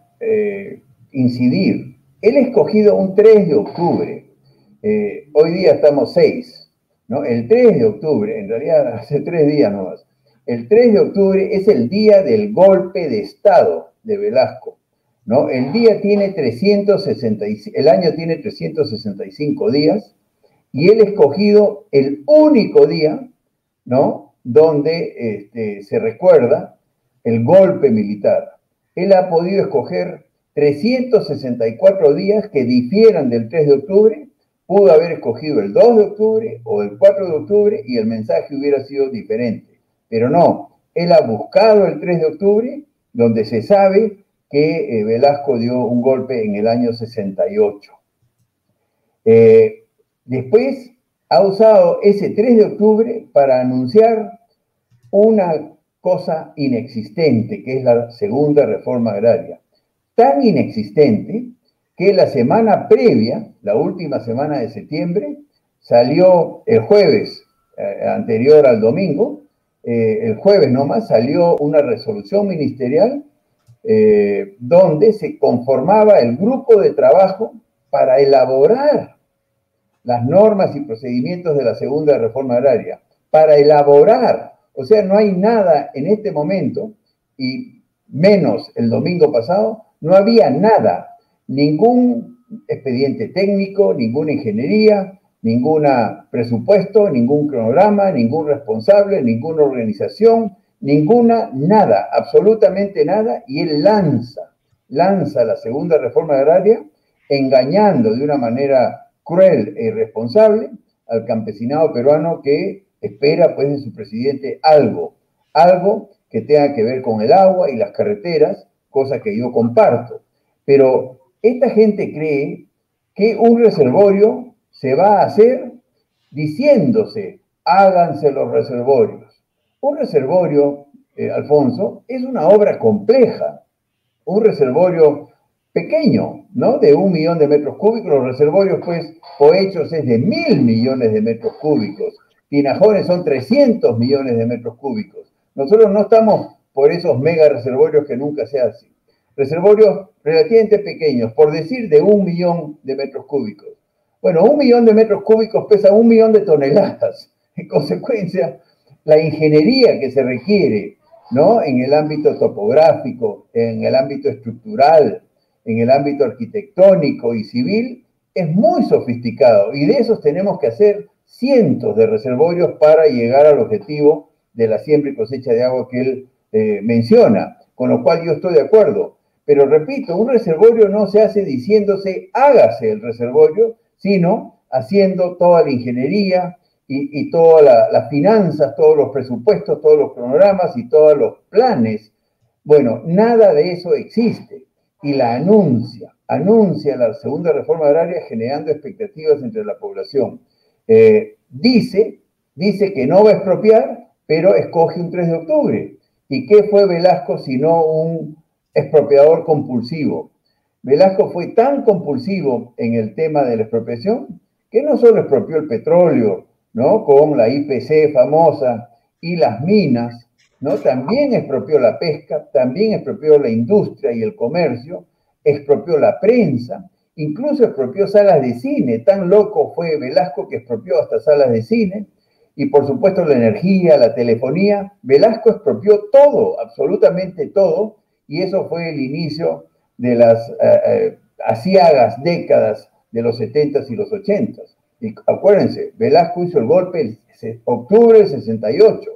incidir, él ha escogido un 3 de octubre, hoy día estamos 6, ¿no? El 3 de octubre, en realidad hace tres días nomás, el 3 de octubre es el día del golpe de Estado de Velasco. ¿no? El día tiene 365, el año tiene 365 días y él escogido el único día, ¿no? Donde este, se recuerda el golpe militar. Él ha podido escoger 364 días que difieran del 3 de octubre, pudo haber escogido el 2 de octubre o el 4 de octubre y el mensaje hubiera sido diferente. Pero no, él ha buscado el 3 de octubre, donde se sabe que eh, Velasco dio un golpe en el año 68. Eh, después ha usado ese 3 de octubre para anunciar una cosa inexistente, que es la segunda reforma agraria. Tan inexistente que la semana previa, la última semana de septiembre, salió el jueves eh, anterior al domingo, eh, el jueves nomás salió una resolución ministerial eh, donde se conformaba el grupo de trabajo para elaborar las normas y procedimientos de la segunda reforma agraria, para elaborar, o sea, no hay nada en este momento, y menos el domingo pasado, no había nada, ningún expediente técnico, ninguna ingeniería, ningún presupuesto, ningún cronograma, ningún responsable, ninguna organización, ninguna, nada, absolutamente nada, y él lanza, lanza la segunda reforma agraria, engañando de una manera cruel e irresponsable al campesinado peruano que espera pues de su presidente algo, algo que tenga que ver con el agua y las carreteras, cosa que yo comparto. Pero esta gente cree que un reservorio se va a hacer diciéndose, háganse los reservorios. Un reservorio, eh, Alfonso, es una obra compleja. Un reservorio pequeño, ¿no? De un millón de metros cúbicos. Los reservorios, pues, hechos es de mil millones de metros cúbicos. Tinajones son 300 millones de metros cúbicos. Nosotros no estamos por esos mega reservorios que nunca se hacen. Reservorios relativamente pequeños, por decir de un millón de metros cúbicos. Bueno, un millón de metros cúbicos pesa un millón de toneladas. En consecuencia, la ingeniería que se requiere, ¿no? En el ámbito topográfico, en el ámbito estructural, en el ámbito arquitectónico y civil, es muy sofisticado y de esos tenemos que hacer cientos de reservorios para llegar al objetivo de la siembra y cosecha de agua que él eh, menciona, con lo cual yo estoy de acuerdo. Pero repito, un reservorio no se hace diciéndose hágase el reservorio, sino haciendo toda la ingeniería y, todas las finanzas, todos los presupuestos, todos los cronogramas y todos los planes. Bueno, nada de eso existe y la anuncia, anuncia la segunda reforma agraria generando expectativas entre la población. Eh, dice, dice que no va a expropiar, pero escoge un 3 de octubre. ¿Y qué fue Velasco sino un expropiador compulsivo? Velasco fue tan compulsivo en el tema de la expropiación que no solo expropió el petróleo, ¿no? Con la IPC famosa y las minas, ¿no? También expropió la pesca, también expropió la industria y el comercio, expropió la prensa incluso expropió salas de cine, tan loco fue Velasco que expropió hasta salas de cine, y por supuesto la energía, la telefonía, Velasco expropió todo, absolutamente todo, y eso fue el inicio de las eh, eh, asiagas décadas de los 70s y los 80s. Y acuérdense, Velasco hizo el golpe en octubre del 68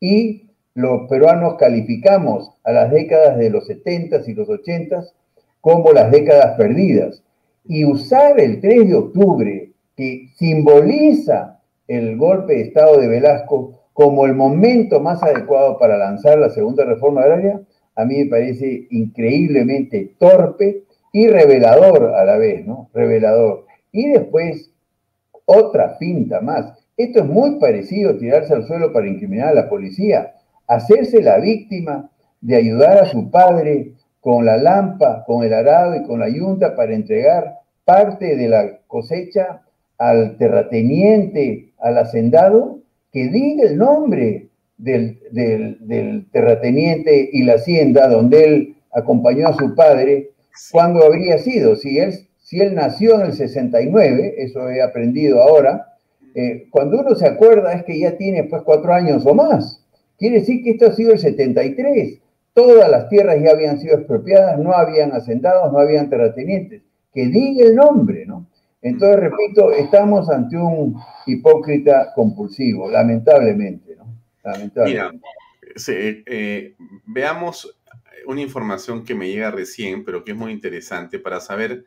y los peruanos calificamos a las décadas de los 70s y los 80s como las décadas perdidas. Y usar el 3 de octubre, que simboliza el golpe de Estado de Velasco como el momento más adecuado para lanzar la segunda reforma agraria, a mí me parece increíblemente torpe y revelador a la vez, ¿no? Revelador. Y después, otra finta más. Esto es muy parecido a tirarse al suelo para incriminar a la policía, hacerse la víctima de ayudar a su padre con la lampa, con el arado y con la yunta para entregar parte de la cosecha al terrateniente, al hacendado, que diga el nombre del, del, terrateniente y la hacienda donde él acompañó a su padre, cuando habría sido, si él, si él nació en el 69, eso he aprendido ahora, eh, cuando uno se acuerda es que ya tiene pues cuatro años o más. Quiere decir que esto ha sido el 73. Todas las tierras ya habían sido expropiadas, no habían asentados, no habían terratenientes. Que diga el nombre, ¿no? Entonces, repito, estamos ante un hipócrita compulsivo, lamentablemente, ¿no? Mira, eh, veamos una información que me llega recién, pero que es muy interesante para saber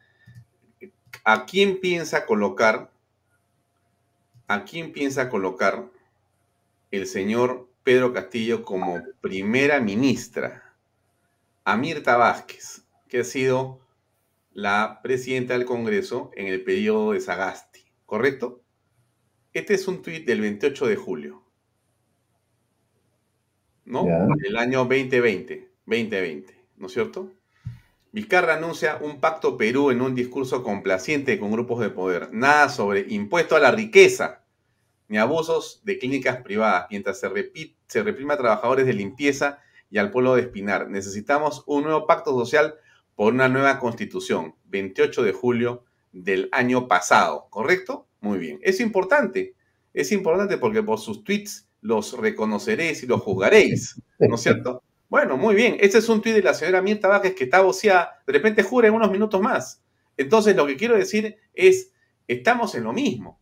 a quién piensa colocar, a quién piensa colocar el señor Pedro Castillo como primera ministra, a Mirta Vázquez, que ha sido la presidenta del Congreso en el periodo de Sagasti, ¿correcto? Este es un tuit del 28 de julio. ¿no? El año 2020, 2020, ¿no es cierto? Vizcarra anuncia un pacto Perú en un discurso complaciente con grupos de poder. Nada sobre impuesto a la riqueza, ni abusos de clínicas privadas, mientras se, se reprime a trabajadores de limpieza y al pueblo de Espinar. Necesitamos un nuevo pacto social por una nueva constitución, 28 de julio del año pasado, ¿correcto? Muy bien. Es importante, es importante porque por sus tweets los reconoceréis y los juzgaréis, ¿no es cierto? Bueno, muy bien. Este es un tuit de la señora Mirta Vázquez que está voceada. De repente jura en unos minutos más. Entonces, lo que quiero decir es, estamos en lo mismo.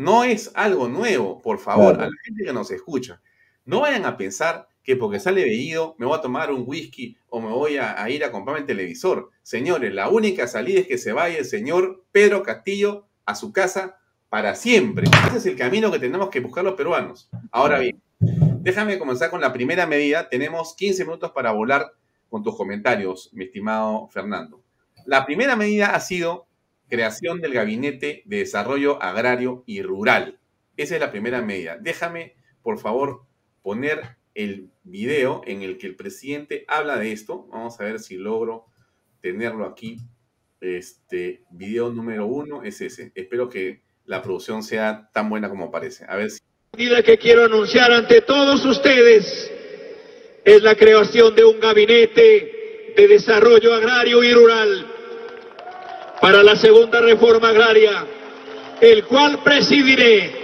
No es algo nuevo, por favor, a la gente que nos escucha. No vayan a pensar que porque sale veído me voy a tomar un whisky o me voy a, a ir a comprarme el televisor. Señores, la única salida es que se vaya el señor Pedro Castillo a su casa para siempre. Ese es el camino que tenemos que buscar los peruanos. Ahora bien, déjame comenzar con la primera medida. Tenemos 15 minutos para volar con tus comentarios, mi estimado Fernando. La primera medida ha sido creación del Gabinete de Desarrollo Agrario y Rural. Esa es la primera medida. Déjame, por favor, poner el video en el que el presidente habla de esto. Vamos a ver si logro tenerlo aquí. Este video número uno es ese. Espero que la producción sea tan buena como parece. A ver si... La que quiero anunciar ante todos ustedes es la creación de un gabinete de desarrollo agrario y rural para la segunda reforma agraria, el cual presidiré.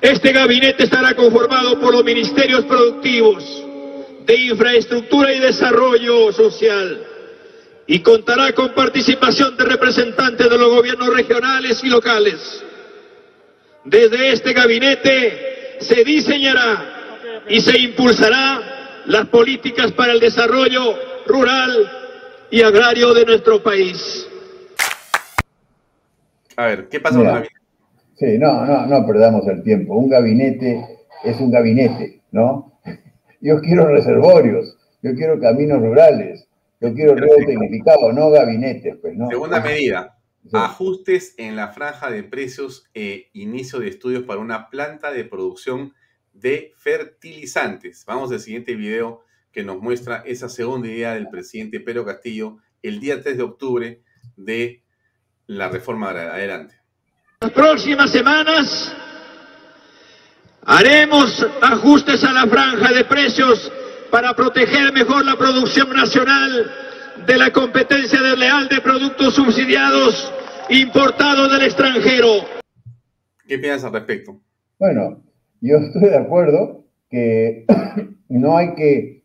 Este gabinete estará conformado por los ministerios productivos de infraestructura y desarrollo social, y contará con participación de representantes de los gobiernos regionales y locales. Desde este gabinete se diseñará y se impulsará las políticas para el desarrollo rural y agrario de nuestro país. A ver, ¿qué pasa con el gabinete? Sí, no, no, no perdamos el tiempo. Un gabinete es un gabinete, ¿no? Yo quiero reservorios, yo quiero caminos rurales, yo quiero nuevo tecnificado, no gabinetes, pues, ¿no? Segunda medida. Ajustes en la franja de precios e inicio de estudios para una planta de producción de fertilizantes. Vamos al siguiente video que nos muestra esa segunda idea del presidente Pedro Castillo el día 3 de octubre de la reforma adelante. Las próximas semanas haremos ajustes a la franja de precios para proteger mejor la producción nacional de la competencia desleal de productos subsidiados importados del extranjero. ¿Qué piensas al respecto? Bueno, yo estoy de acuerdo que no hay que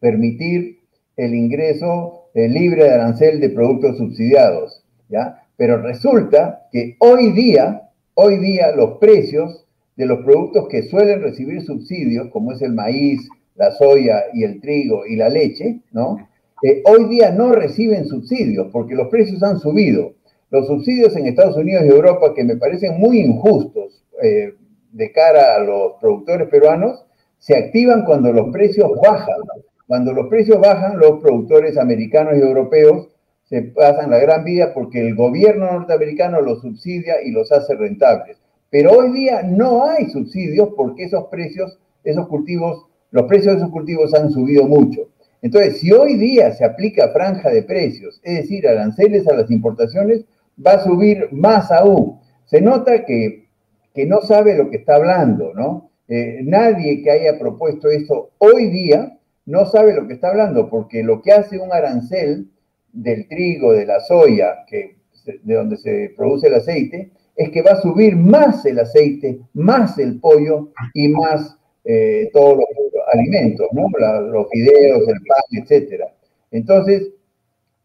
permitir el ingreso libre de arancel de productos subsidiados, ¿ya? Pero resulta que hoy día, hoy día los precios de los productos que suelen recibir subsidios, como es el maíz, la soya y el trigo y la leche, ¿no? Eh, hoy día no reciben subsidios porque los precios han subido. Los subsidios en Estados Unidos y Europa, que me parecen muy injustos eh, de cara a los productores peruanos, se activan cuando los precios bajan. Cuando los precios bajan, los productores americanos y europeos se pasan la gran vida porque el gobierno norteamericano los subsidia y los hace rentables. Pero hoy día no hay subsidios porque esos precios, esos cultivos, los precios de esos cultivos han subido mucho. Entonces, si hoy día se aplica franja de precios, es decir, aranceles a las importaciones, va a subir más aún. Se nota que, que no sabe lo que está hablando, ¿no? Eh, nadie que haya propuesto eso hoy día no sabe lo que está hablando, porque lo que hace un arancel del trigo, de la soya, que, de donde se produce el aceite, es que va a subir más el aceite, más el pollo y más eh, todos los alimentos, ¿no? los fideos, el pan, etc. Entonces,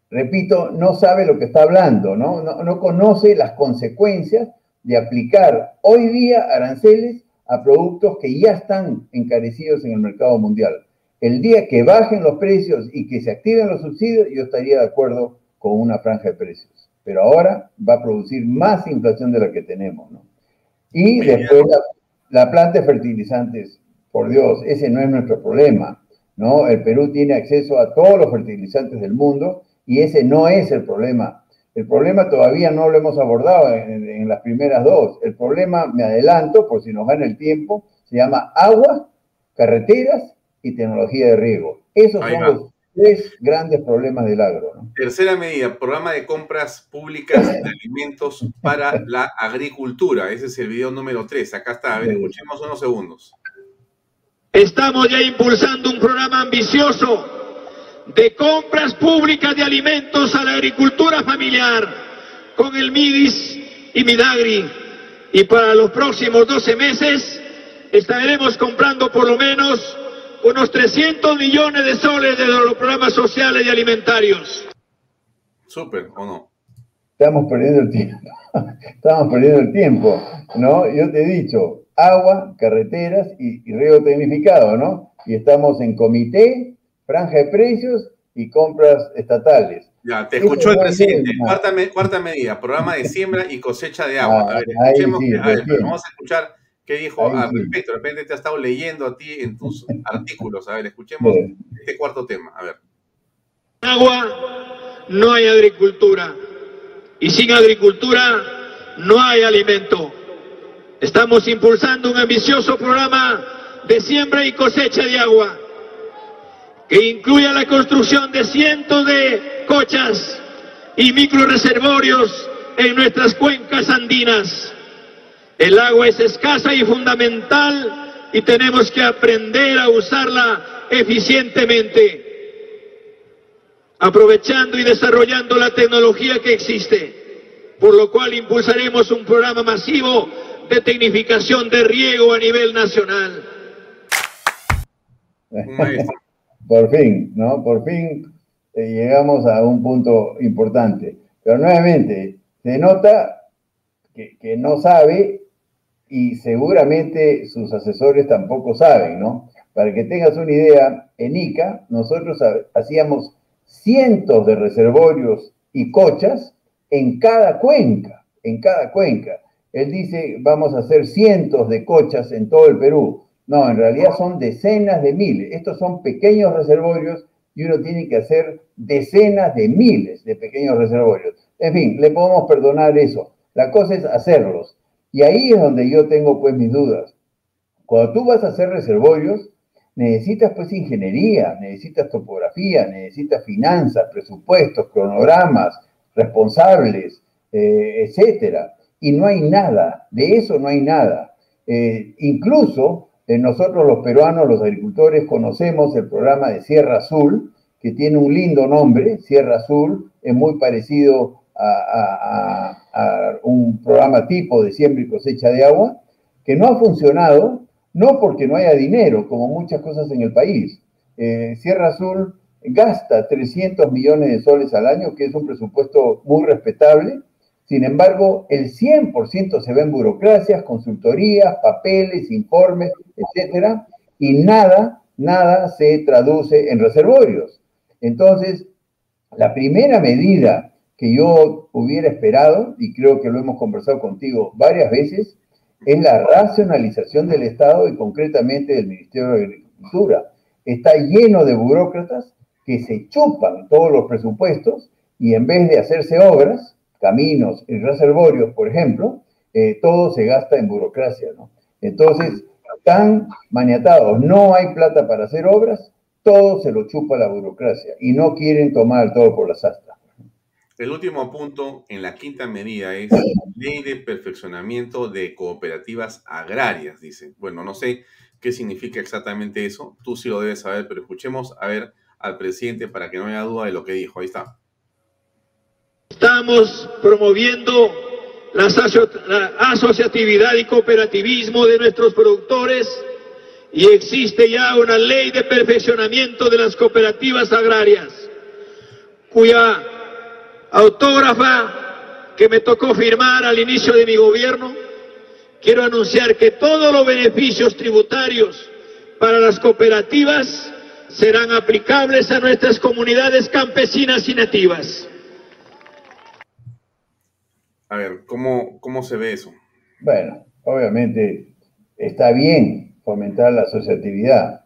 repito, no sabe lo que está hablando. ¿no? No conoce las consecuencias de aplicar hoy día aranceles a productos que ya están encarecidos en el mercado mundial. El día que bajen los precios y que se activen los subsidios, yo estaría de acuerdo con una franja de precios. Pero ahora va a producir más inflación de la que tenemos, ¿no? Y después la, la planta de fertilizantes, por Dios, ese no es nuestro problema, ¿no? El Perú tiene acceso a todos los fertilizantes del mundo y ese no es el problema. El problema todavía no lo hemos abordado en, las primeras dos. El problema, me adelanto, por si nos gana el tiempo, se llama agua, carreteras y tecnología de riego. Esos son los tres grandes problemas del agro. Tercera medida, programa de compras públicas de alimentos para la agricultura. Ese es el video número tres. Acá está, a ver, escuchemos unos segundos. Estamos ya impulsando un programa ambicioso de compras públicas de alimentos a la agricultura familiar con el MIDIS y MIDAGRI. Y para los próximos 12 meses estaremos comprando por lo menos unos 300 millones de soles de los programas sociales y alimentarios. Súper, ¿o no? Estamos perdiendo el tiempo. Estamos perdiendo el tiempo, ¿no? Yo te he dicho, agua, carreteras y, y río tecnificado, ¿no? Y estamos en comité franja de precios y compras estatales. Ya, te escuchó el presidente. Cuarta, medida, programa de siembra y cosecha de agua. a ver, escuchemos vamos a escuchar qué dijo al respecto. De repente te ha estado leyendo a ti en tus artículos. A ver, escuchemos este cuarto tema. A ver. Agua, no hay agricultura. Y sin agricultura, no hay alimento. Estamos impulsando un ambicioso programa de siembra y cosecha de agua que incluya la construcción de cientos de cochas y microreservorios en nuestras cuencas andinas. El agua es escasa y fundamental y tenemos que aprender a usarla eficientemente, aprovechando y desarrollando la tecnología que existe, por lo cual impulsaremos un programa masivo de tecnificación de riego a nivel nacional. Por fin, ¿no? Por fin eh, llegamos a un punto importante. Pero nuevamente, se nota que, no sabe y seguramente sus asesores tampoco saben, ¿no? Para que tengas una idea, en ICA nosotros hacíamos cientos de reservorios y cochas en cada cuenca, en cada cuenca. Él dice, vamos a hacer cientos de cochas en todo el Perú. No, en realidad son decenas de miles. Estos son pequeños reservorios y uno tiene que hacer decenas de miles de pequeños reservorios. En fin, le podemos perdonar eso. La cosa es hacerlos. Y ahí es donde yo tengo pues mis dudas. Cuando tú vas a hacer reservorios, necesitas pues ingeniería, necesitas topografía, necesitas finanzas, presupuestos, cronogramas, responsables, eh, etcétera. Y no hay nada, de eso no hay nada. Eh, incluso nosotros los peruanos, los agricultores, conocemos el programa de Sierra Azul, que tiene un lindo nombre, Sierra Azul, es muy parecido a, un programa tipo de siembra y cosecha de agua, que no ha funcionado, no porque no haya dinero, como muchas cosas en el país. Eh, Sierra Azul gasta 300 millones de soles al año, que es un presupuesto muy respetable. Sin embargo, el 100% se ve en burocracias, consultorías, papeles, informes, etcétera, y nada, nada se traduce en reservorios. Entonces, la primera medida que yo hubiera esperado, y creo que lo hemos conversado contigo varias veces, es la racionalización del Estado y concretamente del Ministerio de Agricultura. Está lleno de burócratas que se chupan todos los presupuestos y en vez de hacerse obras, caminos y reservorios, por ejemplo, eh, todo se gasta en burocracia. Entonces, están maniatados, no hay plata para hacer obras, todo se lo chupa la burocracia y no quieren tomar todo por las astas. El último punto en la quinta medida es ley de perfeccionamiento de cooperativas agrarias, dice. Bueno, no sé qué significa exactamente eso, tú sí lo debes saber, pero escuchemos a ver al presidente para que no haya duda de lo que dijo. Ahí está. Estamos promoviendo la, asociatividad y cooperativismo de nuestros productores y existe ya una ley de perfeccionamiento de las cooperativas agrarias, cuya autógrafa que me tocó firmar al inicio de mi gobierno, quiero anunciar que todos los beneficios tributarios para las cooperativas serán aplicables a nuestras comunidades campesinas y nativas. A ver, ¿cómo, cómo se ve eso? Bueno, obviamente está bien fomentar la asociatividad.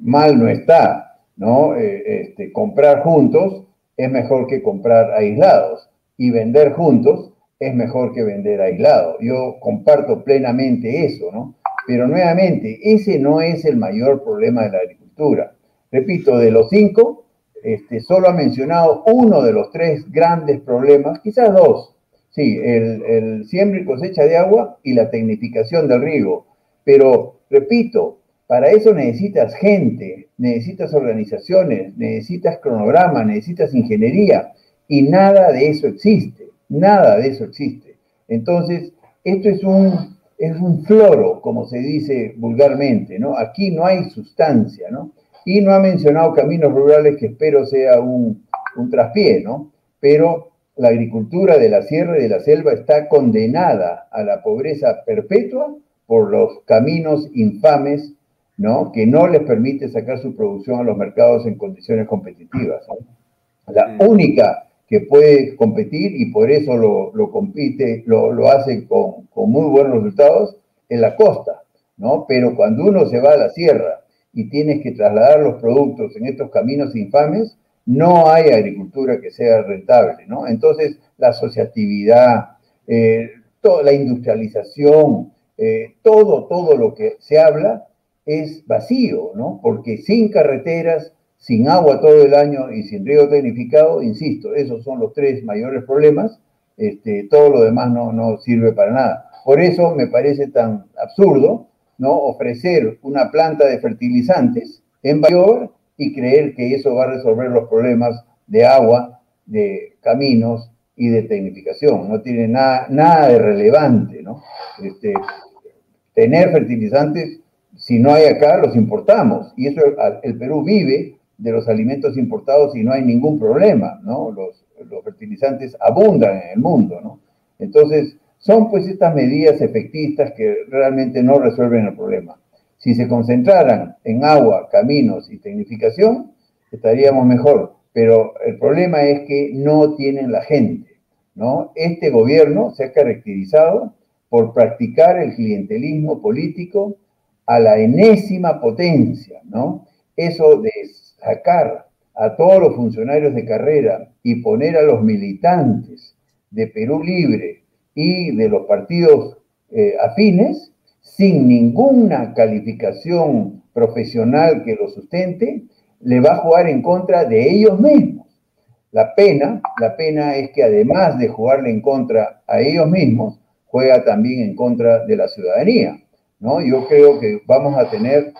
mal no está, ¿no? Eh, este, comprar juntos es mejor que comprar aislados y vender juntos es mejor que vender aislado. Yo comparto plenamente eso, ¿no? Pero nuevamente, ese no es el mayor problema de la agricultura. Repito, de los cinco, este, solo ha mencionado uno de los tres grandes problemas, quizás dos. Sí, el, el siembra y cosecha de agua y la tecnificación del riego. Pero, repito, para eso necesitas gente, necesitas organizaciones, necesitas cronograma, necesitas ingeniería y nada de eso existe, nada de eso existe. Entonces, esto es un, es un floro, como se dice vulgarmente, ¿no? Aquí no hay sustancia, ¿no? Y no ha mencionado caminos rurales que espero sea un, un traspié, ¿no? Pero la agricultura de la sierra y de la selva está condenada a la pobreza perpetua por los caminos infames ¿no? que no les permite sacar su producción a los mercados en condiciones competitivas. La única que puede competir y por eso lo, compite, lo, lo hace con, con, muy buenos resultados, es la costa, ¿no? Pero cuando uno se va a la sierra y tienes que trasladar los productos en estos caminos infames, no hay agricultura que sea rentable, ¿no? Entonces, la asociatividad, eh, toda la industrialización, eh, todo, todo lo que se habla es vacío, ¿no? Porque sin carreteras, sin agua todo el año y sin riego tecnificado, insisto, esos son los tres mayores problemas, este, todo lo demás no, no sirve para nada. Por eso me parece tan absurdo, ¿no? Ofrecer una planta de fertilizantes en Bayor y creer que eso va a resolver los problemas de agua, de caminos y de tecnificación. No tiene nada, nada de relevante, ¿no? Este, tener fertilizantes si no hay acá, los importamos. Y eso el Perú vive de los alimentos importados y no hay ningún problema, ¿no? Los, fertilizantes abundan en el mundo, ¿no? Entonces, son pues estas medidas efectistas que realmente no resuelven el problema. Si se concentraran en agua, caminos y tecnificación, estaríamos mejor. Pero el problema es que no tienen la gente, ¿no? Este gobierno se ha caracterizado por practicar el clientelismo político a la enésima potencia, ¿no? Eso de sacar a todos los funcionarios de carrera y poner a los militantes de Perú Libre y de los partidos eh, afines sin ninguna calificación profesional que lo sustente, le va a jugar en contra de ellos mismos. La pena, la pena es que además de jugarle en contra a ellos mismos, juega también en contra de la ciudadanía. ¿No? Yo creo que vamos a tener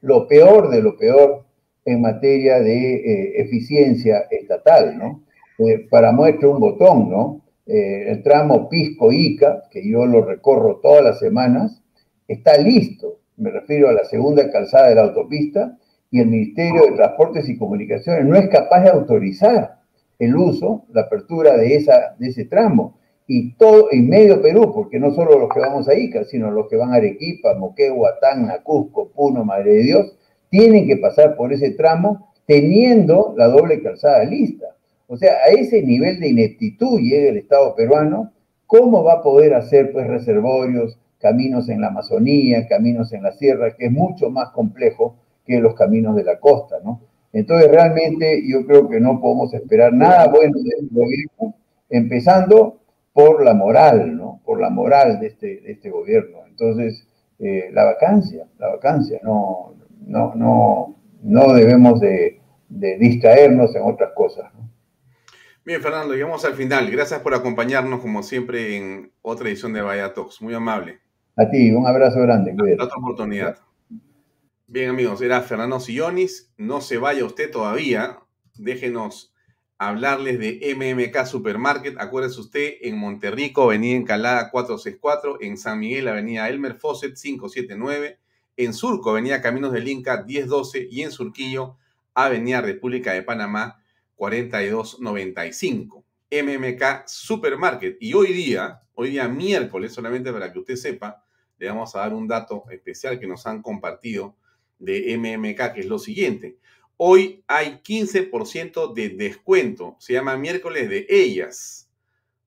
lo peor de lo peor en materia de eh, eficiencia estatal, ¿no? Eh, para muestra un botón, ¿no? Eh, el tramo Pisco-Ica, que yo lo recorro todas las semanas, está listo, me refiero a la segunda calzada de la autopista, y el Ministerio de Transportes y Comunicaciones no es capaz de autorizar el uso, la apertura de, ese tramo. Y todo en medio Perú, porque no solo los que vamos a Ica, sino los que van a Arequipa, Moquegua, Tacna, Cusco, Puno, Madre de Dios, tienen que pasar por ese tramo teniendo la doble calzada lista. O sea, a ese nivel de ineptitud llega el Estado peruano, ¿cómo va a poder hacer pues reservorios, caminos en la Amazonía, caminos en la sierra, que es mucho más complejo que los caminos de la costa, ¿no? Entonces, realmente yo creo que no podemos esperar nada bueno del gobierno, empezando por la moral, ¿no? Por la moral de este, de este gobierno. Entonces, eh, la vacancia, la vacancia, no, no, no, no debemos de, de distraernos en otras cosas, ¿no? Bien, Fernando, llegamos al final. Gracias por acompañarnos, como siempre, en otra edición de Vaya Talks. Muy amable. A ti, un abrazo grande. Hasta otra oportunidad. Bien, amigos, era Fernando Sillonis. No se vaya usted todavía. Déjenos hablarles de MMK Supermarket. Acuérdese usted, en Monterrico, Avenida Encalada 464, en San Miguel, Avenida Elmer Fosset 579, en Surco, Avenida Caminos del Inca 1012 y en Surquillo, Avenida República de Panamá 4295. MMK Supermarket. Y hoy día, hoy día miércoles, solamente para que usted sepa, le vamos a dar un dato especial que nos han compartido de MMK, que es lo siguiente. Hoy hay 15% de descuento. Se llama miércoles de ellas.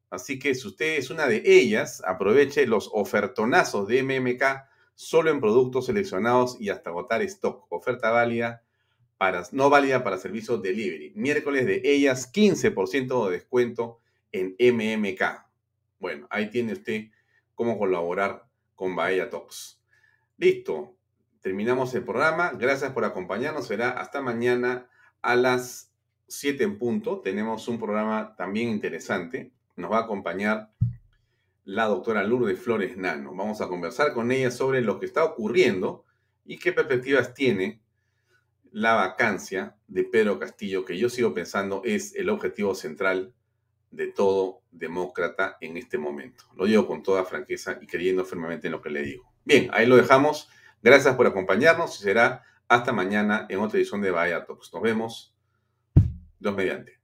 Así que si usted es una de ellas, aproveche los ofertonazos de MMK solo en productos seleccionados y hasta agotar stock. Oferta válida no válida para servicios delivery. Miércoles de ellas, 15% de descuento en MMK. Bueno, ahí tiene usted cómo colaborar con Bahía Talks. Listo, terminamos el programa. Gracias por acompañarnos. Será hasta mañana a las 7 en punto. Tenemos un programa también interesante. Nos va a acompañar la doctora Lourdes Flores Nano. Vamos a conversar con ella sobre lo que está ocurriendo y qué perspectivas tiene la vacancia de Pedro Castillo, que yo sigo pensando es el objetivo central de todo demócrata en este momento. Lo digo con toda franqueza y creyendo firmemente en lo que le digo. Bien, ahí lo dejamos. Gracias por acompañarnos y será hasta mañana en otra edición de Vaya Talks. Nos vemos. Dos mediante.